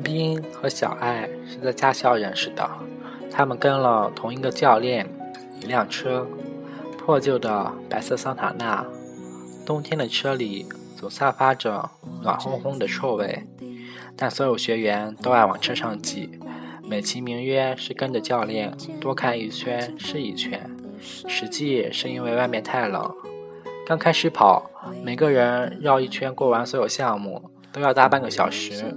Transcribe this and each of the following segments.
陈斌和小爱是在驾校认识的，他们跟了同一个教练，一辆车，破旧的白色桑塔纳，冬天的车里总散发着暖烘烘的臭味，但所有学员都爱往车上挤，美其名曰是跟着教练多看一圈是一圈，实际是因为外面太冷。刚开始跑，每个人绕一圈过完所有项目都要大半个小时。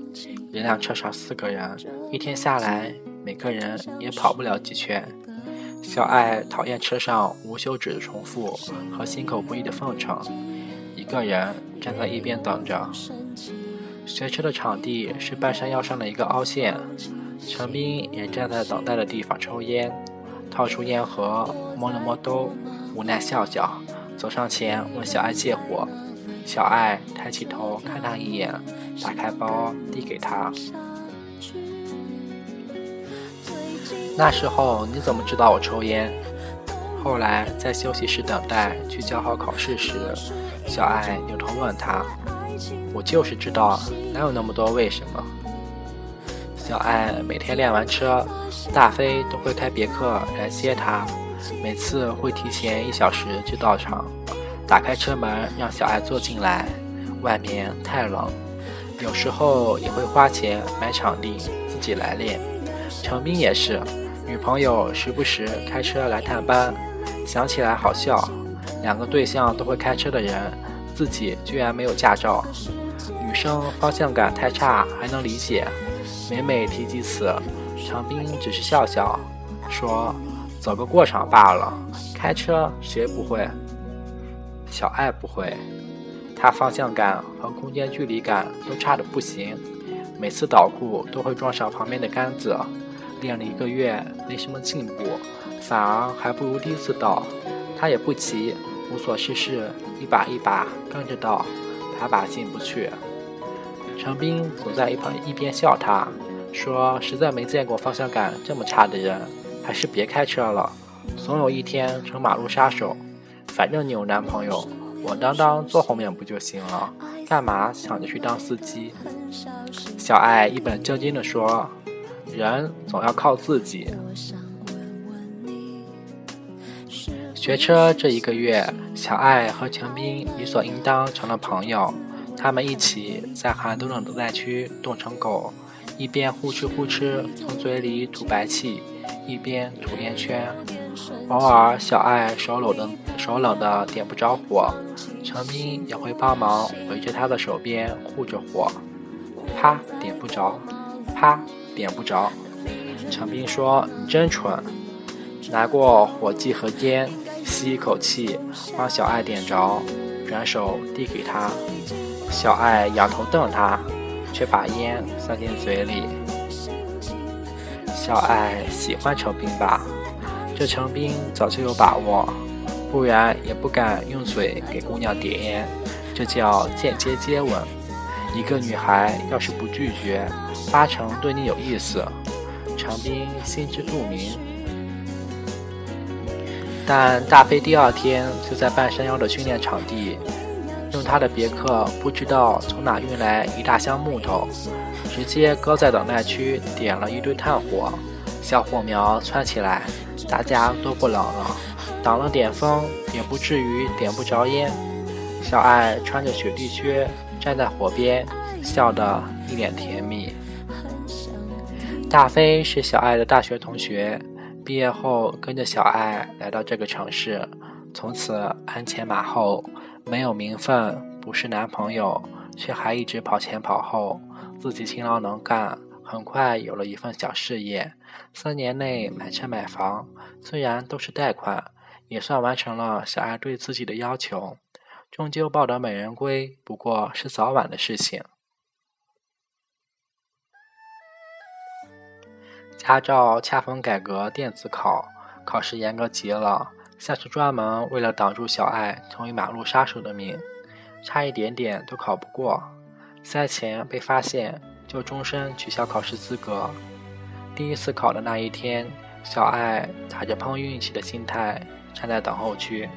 一辆车上四个人，一天下来，每个人也跑不了几圈。小爱讨厌车上无休止的重复和心口不一的奉承，一个人站在一边等着。学车的场地是半山腰上的一个凹陷，陈斌也站在等待的地方抽烟，掏出烟盒摸了摸兜，无奈笑笑，走上前问小爱借火。小爱抬起头看他一眼，打开包递给他。那时候你怎么知道我抽烟？后来在休息室等待去交好考试时，小爱扭头问他：“我就是知道，哪有那么多为什么？”小爱每天练完车，大飞都会开别克来接他，每次会提前一小时就到场。打开车门，让小爱坐进来。外面太冷，有时候也会花钱买场地，自己来练。程斌也是，女朋友时不时开车来探班，想起来好笑。两个对象都会开车的人，自己居然没有驾照。女生方向感太差还能理解，每每提及此，程斌只是笑笑，说：“走个过场罢了，开车谁不会？”小爱不会，她方向感和空间距离感都差的不行，每次倒库都会撞上旁边的杆子。练了一个月没什么进步，反而还不如第一次倒。她也不急，无所事事，一把一把跟着倒，把把进不去。程斌总在一旁一边笑他，说实在没见过方向感这么差的人，还是别开车了，总有一天成马路杀手。反正你有男朋友，我当当坐后面不就行了？干嘛想着去当司机？小爱一本正经地说：“人总要靠自己。”学车这一个月，小爱和陈斌理所应当成了朋友。他们一起在寒冬的等待区冻成狗，一边呼哧呼哧从嘴里吐白气，一边吐烟圈。偶尔，小爱手搂的手冷的点不着火，程斌也会帮忙围着他的手边护着火，啪点不着，啪点不着。程斌说：“你真蠢。”拿过火机和烟，吸一口气，帮小爱点着，转手递给他。小爱仰头瞪他，却把烟塞进嘴里。小爱喜欢程斌吧？这程斌早就有把握，不然也不敢用嘴给姑娘点烟，这叫间接接吻。一个女孩要是不拒绝，八成对你有意思。长兵心知肚明。但大飞第二天就在半山腰的训练场地，用他的别克不知道从哪运来一大箱木头，直接搁在等待区点了一堆炭火，小火苗窜起来。大家都不冷了，挡了点风，也不至于点不着烟。小爱穿着雪地靴站在火边，笑得一脸甜蜜。大飞是小爱的大学同学，毕业后跟着小爱来到这个城市，从此鞍前马后，没有名分，不是男朋友，却还一直跑前跑后，自己勤劳能干。很快有了一份小事业，三年内买车买房，虽然都是贷款，也算完成了小爱对自己的要求。终究抱得美人归，不过是早晚的事情。驾照恰逢改革电子考，考试严格极了，像是专门为了挡住小爱成为马路杀手的命，差一点点都考不过。赛前被发现。就终身取消考试资格。第一次考的那一天，小爱打着碰运气的心态站在等候区。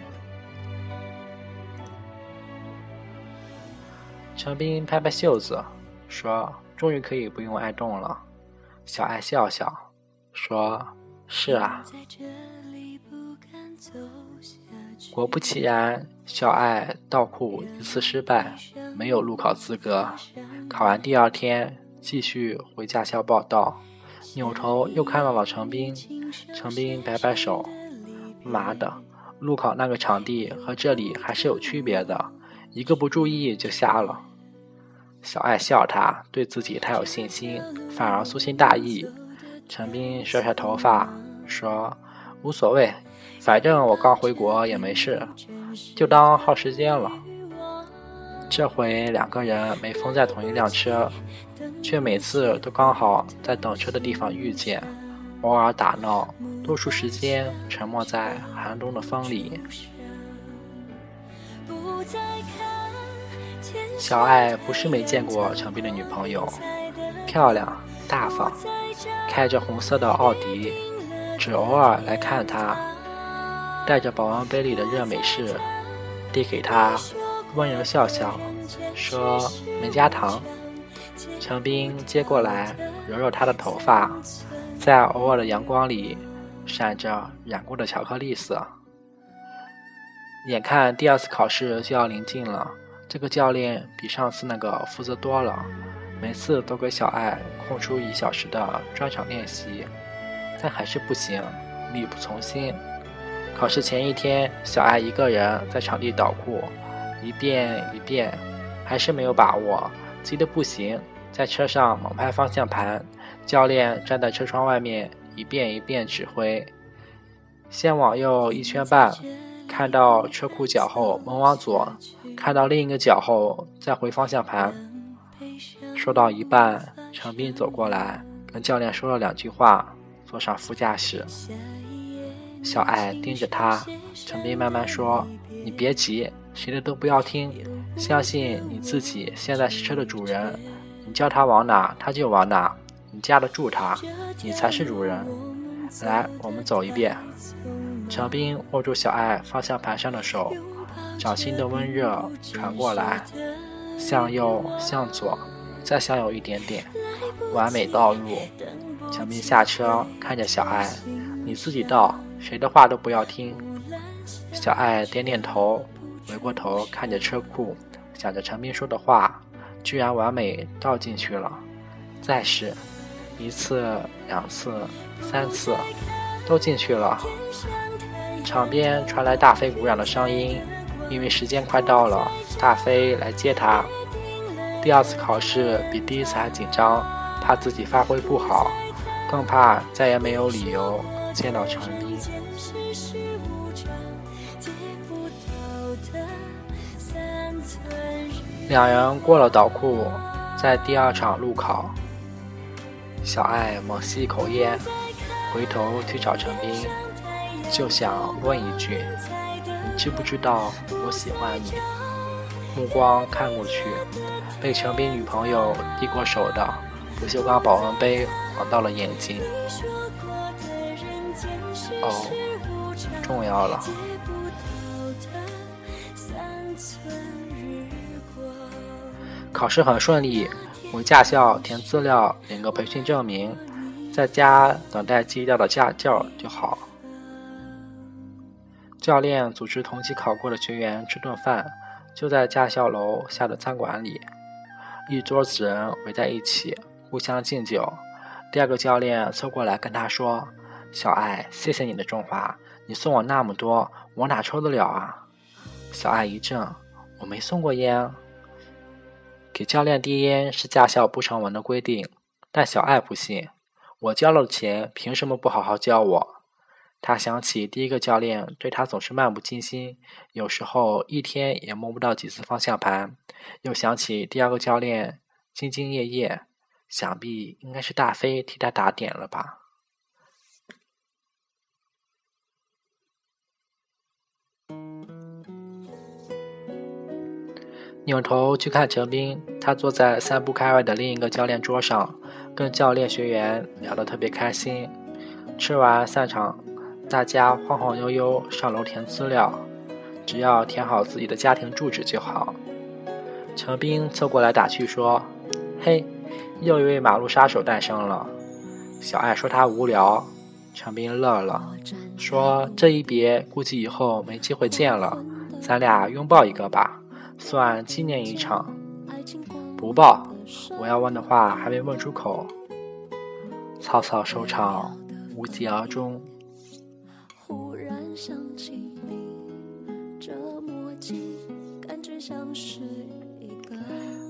陈斌拍拍袖子说：“终于可以不用挨冻了。小爱笑笑，说：“是啊。”果不其然，小爱倒库一次失败，没有路考资格。考完第二天，继续回驾校报到，扭头又看到了程斌。程斌摆摆手：“妈的，路考那个场地和这里还是有区别的，一个不注意就瞎了。”小爱笑他，对自己太有信心，反而粗心大意。陈斌甩甩头发，说：“无所谓，反正我刚回国也没事，就当耗时间了。”这回两个人没封在同一辆车，却每次都刚好在等车的地方遇见，偶尔打闹，多数时间沉默在寒冬的风里。小爱不是没见过程斌的女朋友，漂亮大方，开着红色的奥迪，只偶尔来看他，带着保温杯里的热美式，递给他，温柔笑笑，说没加糖。程斌接过来，揉揉她的头发，在偶尔的阳光里，闪着染过的巧克力色。眼看第二次考试就要临近了。这个教练比上次那个负责多了，每次都给小爱空出一小时的专场练习，但还是不行，力不从心。考试前一天，小爱一个人在场地捣鼓，一遍一遍，还是没有把握，急得不行，在车上猛拍方向盘。教练站在车窗外面，一遍一遍指挥，先往右一圈半。看到车库脚后，猛往左；看到另一个脚后，再回方向盘。说到一半，程斌走过来，跟教练说了两句话，坐上副驾驶。小爱盯着他，程斌慢慢说：“你别急，谁的都不要听，相信你自己。现在是车的主人，你叫他往哪，他就往哪。你架得住他，你才是主人。来，我们走一遍。”陈斌握住小爱方向盘上的手，掌心的温热传过来，向右，向左，再向右一点点，完美倒入。陈斌下车，看着小爱：“你自己倒，谁的话都不要听。”小爱点点头，回过头看着车库，想着陈斌说的话，居然完美倒进去了。再试一次、两次、三次，都进去了。场边传来大飞鼓掌的声音，因为时间快到了，大飞来接他。第二次考试比第一次还紧张，怕自己发挥不好，更怕再也没有理由见到程斌。两人过了倒库，在第二场路考，小爱猛吸一口烟，回头去找陈斌。就想问一句，你知不知道我喜欢你？目光看过去，被陈斌女朋友递过手的不锈钢保温杯晃到了眼睛。哦，重要了。考试很顺利，回驾校填资料，领个培训证明，在家等待寄掉的驾照就好。教练组织同期考过的学员吃顿饭，就在驾校楼下的餐馆里，一桌子人围在一起，互相敬酒。第二个教练凑过来跟他说：“小爱，谢谢你的中华，你送我那么多，我哪抽得了啊？”小爱一怔：“我没送过烟。”给教练递烟是驾校不成文的规定，但小爱不信，我交了钱，凭什么不好好教我？他想起第一个教练对他总是漫不经心，有时候一天也摸不到几次方向盘；又想起第二个教练兢兢业业，想必应该是大飞替他打点了吧。扭头去看陈斌，他坐在三步开外的另一个教练桌上，跟教练学员聊得特别开心。吃完散场。大家晃晃悠悠上楼填资料，只要填好自己的家庭住址就好。陈斌凑过来打趣说：“嘿，又一位马路杀手诞生了。小爱说他无聊，陈斌乐了，说这一别估计以后没机会见了，咱俩拥抱一个吧，算纪念一场。不报，我要问的话还没问出口。草草收场，无疾而终。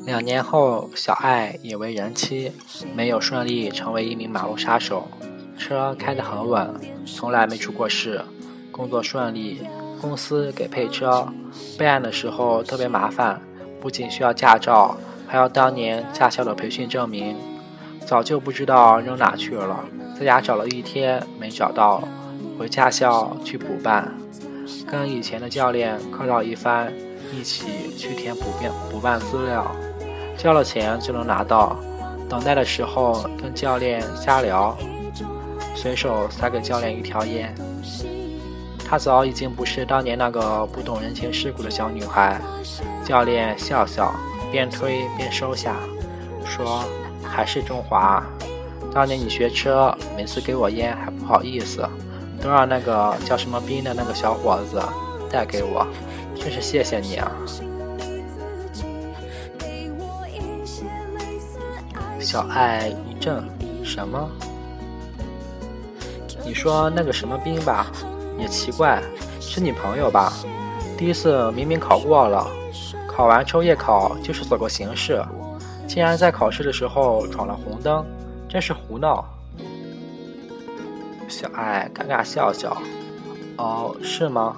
两年后，小爱也为人妻，没有顺利成为一名马路杀手，车开得很稳，从来没出过事，工作顺利，公司给配车，备案的时候特别麻烦，不仅需要驾照，还要当年驾校的培训证明，早就不知道扔哪去了，在家找了一天没找到，回驾校去补办，跟以前的教练客套一番，一起去填补办补办资料。交了钱就能拿到，等待的时候跟教练瞎聊，随手塞给教练一条烟。她早已经不是当年那个不懂人情世故的小女孩。教练笑笑，边推边收下，说：“还是中华。当年你学车，每次给我烟还不好意思，都让那个叫什么斌的那个小伙子带给我，真是谢谢你啊。”小爱一怔，什么？你说那个什么兵吧，也奇怪，是你朋友吧？第一次明明考过了，考完抽夜考就是走个形式，竟然在考试的时候闯了红灯，真是胡闹。小爱尴尬笑笑，哦，是吗？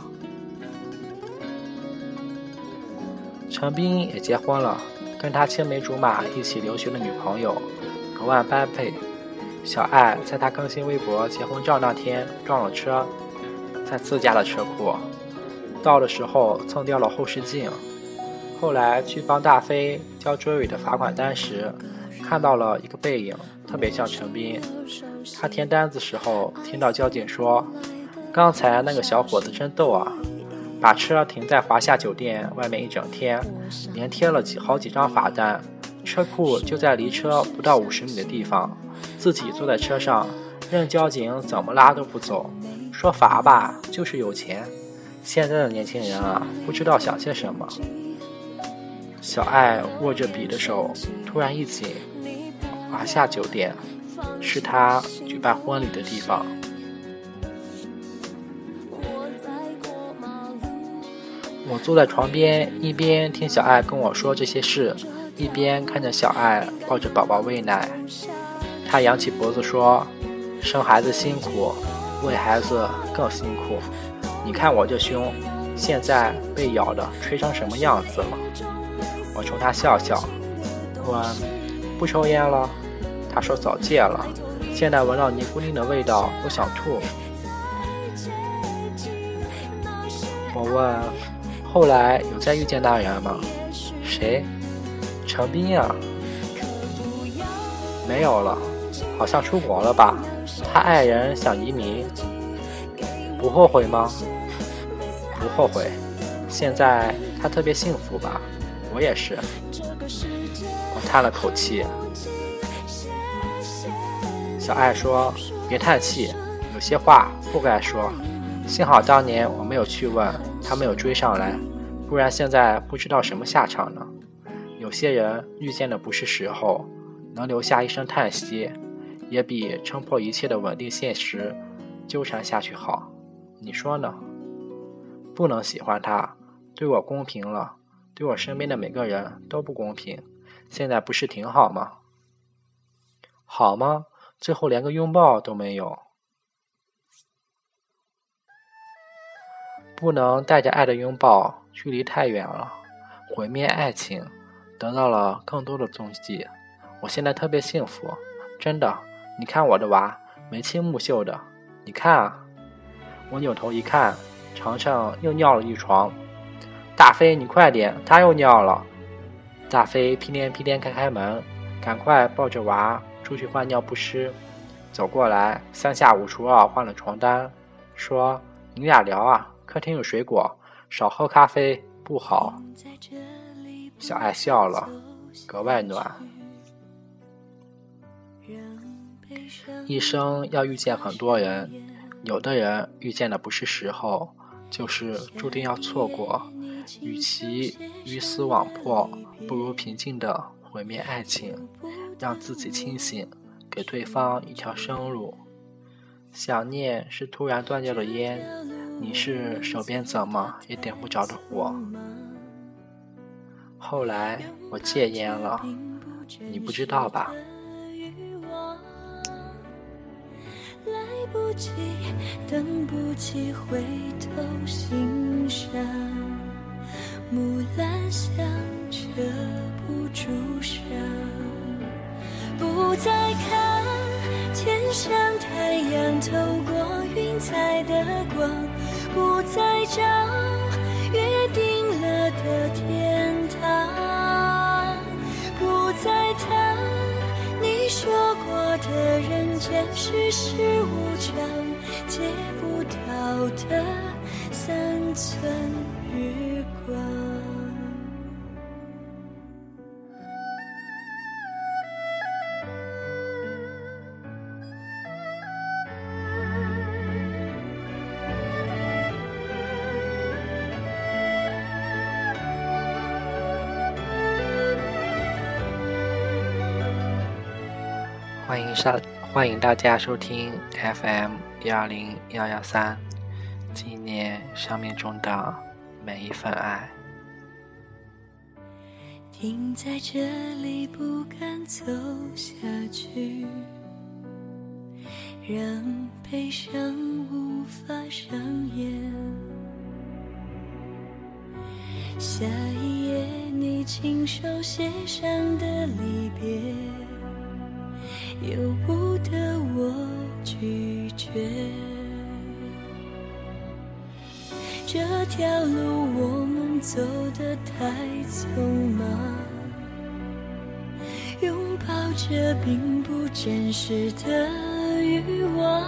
陈斌也结婚了。跟他青梅竹马一起留学的女朋友格外般配。小爱在他更新微博结婚照那天撞了车，在自家的车库，到的时候蹭掉了后视镜。后来去帮大飞交追尾的罚款单时，看到了一个背影，特别像陈斌。他填单子时候听到交警说：“刚才那个小伙子真逗啊。”把车停在华夏酒店外面一整天，连贴了几好几张罚单。车库就在离车不到五十米的地方，自己坐在车上，任交警怎么拉都不走。说罚吧，就是有钱。现在的年轻人啊，不知道想些什么。小爱握着笔的手突然一紧。华夏酒店，是他举办婚礼的地方。我坐在床边，一边听小爱跟我说这些事，一边看着小爱抱着宝宝喂奶。他扬起脖子说：“生孩子辛苦，喂孩子更辛苦。你看我这胸，现在被咬的吹成什么样子了？”我冲他笑笑，问：“不抽烟了？”他说：“早戒了，现在闻到尼古丁的味道都想吐。”我问。后来有再遇见那人吗？谁？程斌呀？没有了，好像出国了吧？他爱人想移民，不后悔吗？不后悔。现在他特别幸福吧？我也是。我叹了口气。小爱说：“别叹气，有些话不该说。幸好当年我没有去问。”他没有追上来，不然现在不知道什么下场呢。有些人遇见的不是时候，能留下一声叹息，也比撑破一切的稳定现实纠缠下去好。你说呢？不能喜欢他，对我公平了，对我身边的每个人都不公平。现在不是挺好吗？好吗？最后连个拥抱都没有。不能带着爱的拥抱，距离太远了，毁灭爱情，得到了更多的踪迹。我现在特别幸福，真的。你看我的娃，眉清目秀的。你看啊，我扭头一看，程程又尿了一床。大飞，你快点，他又尿了。大飞屁颠屁颠开开门，赶快抱着娃出去换尿不湿。走过来，三下五除二换了床单，说：“你俩聊啊。”客厅有水果，少喝咖啡不好。小爱笑了，格外暖。一生要遇见很多人，有的人遇见的不是时候，就是注定要错过。与其鱼死网破，不如平静的毁灭爱情，让自己清醒，给对方一条生路。想念是突然断掉的烟，你是手边怎么也点不着的火。后来我戒烟了，你不知道吧？来不及，等不及回头欣赏，木兰香遮不住伤，不再看天上太阳透过云彩的光，不再找约定了的天。前世事无常，借不到的三寸日光。欢迎上，欢迎大家收听 FM 幺零幺幺三，纪念生命中的每一份爱。停在这里，不敢走下去，让悲伤无法上演。下一页，你亲手写上的离别。由不得我拒绝，这条路我们走得太匆忙，拥抱着并不真实的欲望，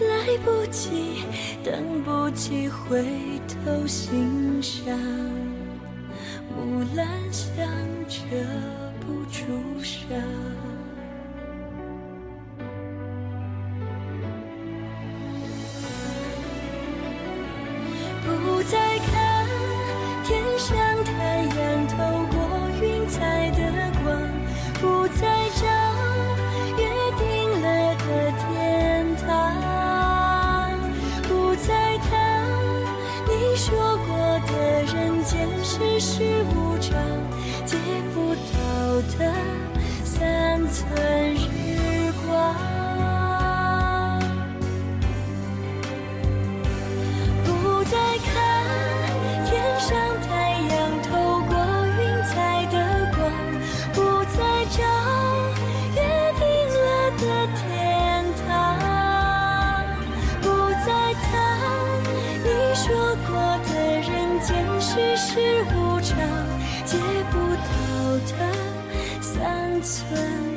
来不及，等不及回头欣赏，木兰香遮。不住伤，不再看天上太阳透过云彩的光，不再找约定了的天堂，不再谈你说过的人间世事无常，借不的三寸日光，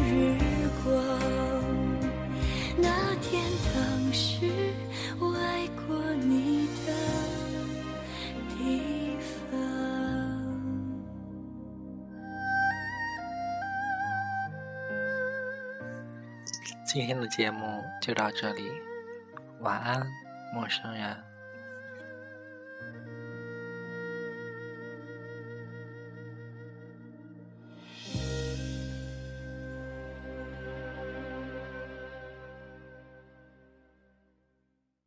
日光。那天当时我爱过你的地方。今天的节目就到这里，晚安，陌生人。